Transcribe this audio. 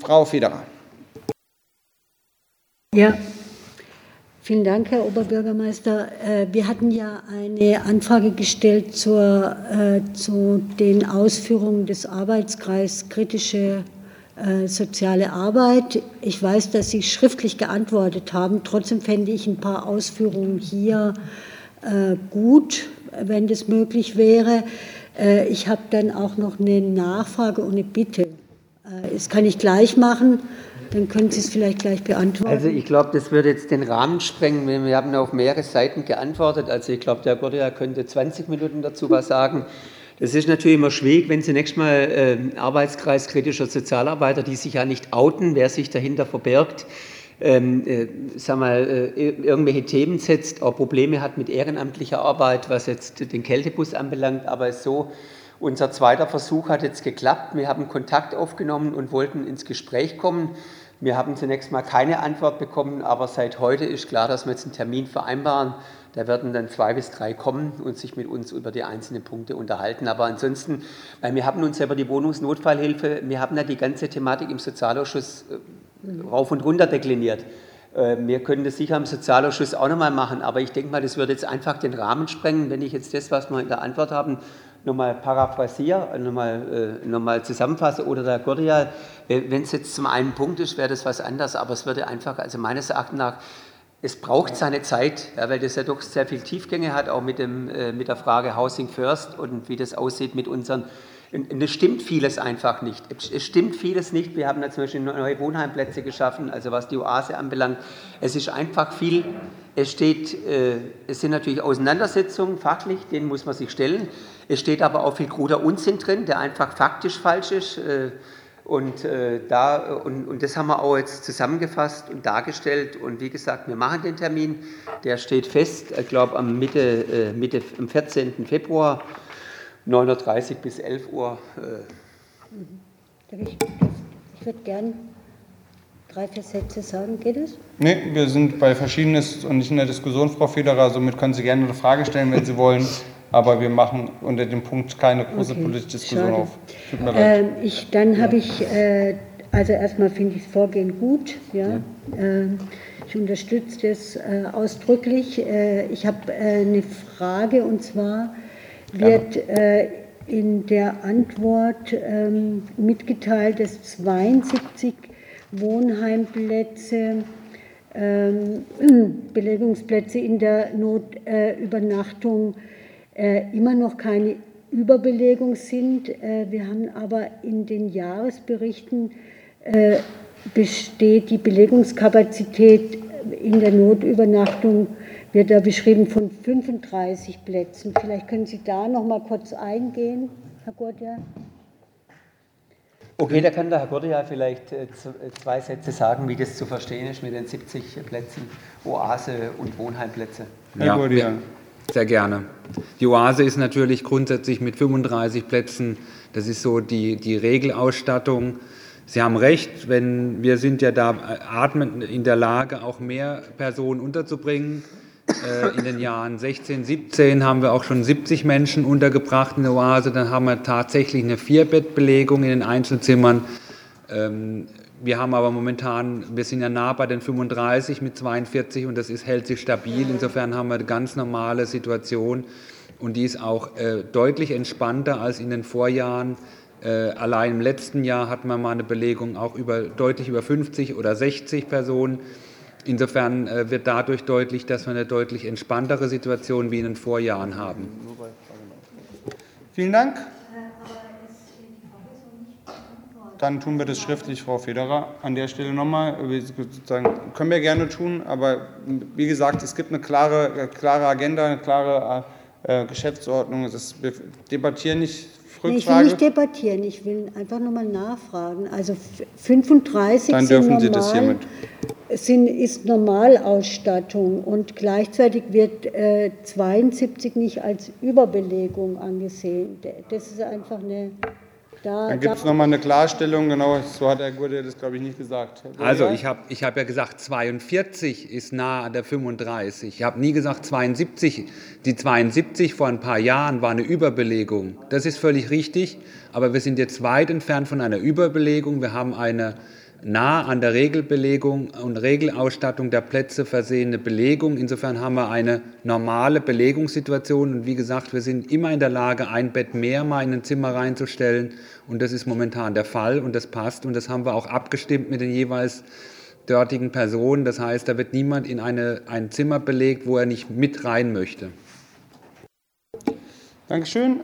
Frau Federer. Ja, vielen Dank, Herr Oberbürgermeister. Äh, wir hatten ja eine Anfrage gestellt zur, äh, zu den Ausführungen des Arbeitskreises kritische äh, soziale Arbeit. Ich weiß, dass Sie schriftlich geantwortet haben. Trotzdem fände ich ein paar Ausführungen hier gut, wenn das möglich wäre. Ich habe dann auch noch eine Nachfrage und eine Bitte. Das kann ich gleich machen. Dann können Sie es vielleicht gleich beantworten. Also ich glaube, das würde jetzt den Rahmen sprengen. Wir haben auf mehrere Seiten geantwortet. Also ich glaube, der Gordia könnte 20 Minuten dazu was sagen. Das ist natürlich immer schwierig, wenn zunächst mal äh, Arbeitskreis kritischer Sozialarbeiter, die sich ja nicht outen, wer sich dahinter verbirgt, ähm, äh, sag mal, äh, irgendwelche Themen setzt, auch Probleme hat mit ehrenamtlicher Arbeit, was jetzt den Kältebus anbelangt, aber es so, unser zweiter Versuch hat jetzt geklappt. Wir haben Kontakt aufgenommen und wollten ins Gespräch kommen. Wir haben zunächst mal keine Antwort bekommen, aber seit heute ist klar, dass wir jetzt einen Termin vereinbaren. Da werden dann zwei bis drei kommen und sich mit uns über die einzelnen Punkte unterhalten. Aber ansonsten, weil wir haben uns über die Wohnungsnotfallhilfe, wir haben ja die ganze Thematik im Sozialausschuss äh, rauf und runter dekliniert. Äh, wir können das sicher im Sozialausschuss auch nochmal machen, aber ich denke mal, das würde jetzt einfach den Rahmen sprengen, wenn ich jetzt das, was wir in der Antwort haben, nochmal paraphrasiere, nochmal, äh, nochmal zusammenfasse. Oder der Gordial, wenn es jetzt zum einen Punkt ist, wäre das was anderes, aber es würde einfach, also meines Erachtens nach, es braucht seine Zeit, ja, weil das ja doch sehr viel Tiefgänge hat, auch mit, dem, äh, mit der Frage Housing First und wie das aussieht mit unseren es stimmt vieles einfach nicht. Es stimmt vieles nicht. Wir haben da zum Beispiel neue Wohnheimplätze geschaffen, also was die Oase anbelangt. Es ist einfach viel. Es, steht, äh, es sind natürlich Auseinandersetzungen fachlich, denen muss man sich stellen. Es steht aber auch viel kruder Unsinn drin, der einfach faktisch falsch ist. Äh, und, äh, da, und, und das haben wir auch jetzt zusammengefasst und dargestellt. Und wie gesagt, wir machen den Termin. Der steht fest, ich glaube, am Mitte, äh, Mitte, am 14. Februar. 9.30 Uhr bis 11 Uhr. Äh. Ich, ich würde gerne drei, vier Sätze sagen. Geht es? Nee, wir sind bei Verschiedenes und nicht in der Diskussion, Frau Federer. Somit können Sie gerne eine Frage stellen, wenn Sie wollen. Aber wir machen unter dem Punkt keine große okay, politische Diskussion schade. auf. Tut mir leid. Äh, ich, dann habe ich, äh, also erstmal finde ich das Vorgehen gut. Ja. ja. Äh, ich unterstütze das äh, ausdrücklich. Äh, ich habe eine Frage und zwar, wird äh, in der Antwort ähm, mitgeteilt, dass 72 Wohnheimplätze, ähm, Belegungsplätze in der Notübernachtung äh, immer noch keine Überbelegung sind. Äh, wir haben aber in den Jahresberichten äh, besteht die Belegungskapazität in der Notübernachtung wird da beschrieben von 35 Plätzen. Vielleicht können Sie da noch mal kurz eingehen, Herr Gordja. Okay, da kann der Herr Gordja vielleicht äh, äh, zwei Sätze sagen, wie das zu verstehen ist mit den 70 Plätzen Oase und Wohnheimplätze. Herr Gordja. Sehr gerne. Die Oase ist natürlich grundsätzlich mit 35 Plätzen, das ist so die, die Regelausstattung. Sie haben recht, wenn wir sind ja da äh, atmen in der Lage, auch mehr Personen unterzubringen. Äh, in den Jahren 16, 17 haben wir auch schon 70 Menschen untergebracht in der Oase. Dann haben wir tatsächlich eine Vierbettbelegung in den Einzelzimmern. Ähm, wir haben aber momentan, wir sind ja nah bei den 35 mit 42 und das ist, hält sich stabil. Insofern haben wir eine ganz normale Situation und die ist auch äh, deutlich entspannter als in den Vorjahren. Äh, allein im letzten Jahr hatten wir mal eine Belegung auch über, deutlich über 50 oder 60 Personen. Insofern äh, wird dadurch deutlich, dass wir eine deutlich entspanntere Situation wie in den Vorjahren haben. Vielen Dank. Dann tun wir das schriftlich, Frau Federer. An der Stelle nochmal, können wir gerne tun, aber wie gesagt, es gibt eine klare, klare Agenda, eine klare äh, Geschäftsordnung. Das, wir debattieren nicht Rückfrage? Nee, ich will nicht debattieren, ich will einfach nochmal nachfragen. Also 35 Dann dürfen normal, Sie das hiermit. Sind, ist Normalausstattung und gleichzeitig wird äh, 72 nicht als Überbelegung angesehen. Das ist einfach eine da, Dann gibt es nochmal eine Klarstellung, genau, so hat Herr Gurde das, glaube ich, nicht gesagt. Also ich habe ich hab ja gesagt, 42 ist nah an der 35. Ich habe nie gesagt 72. Die 72 vor ein paar Jahren war eine Überbelegung. Das ist völlig richtig, aber wir sind jetzt weit entfernt von einer Überbelegung. Wir haben eine nah an der Regelbelegung und Regelausstattung der Plätze versehene Belegung. Insofern haben wir eine normale Belegungssituation. Und wie gesagt, wir sind immer in der Lage, ein Bett mehr mal in ein Zimmer reinzustellen. Und das ist momentan der Fall und das passt. Und das haben wir auch abgestimmt mit den jeweils dortigen Personen. Das heißt, da wird niemand in eine, ein Zimmer belegt, wo er nicht mit rein möchte. Dankeschön.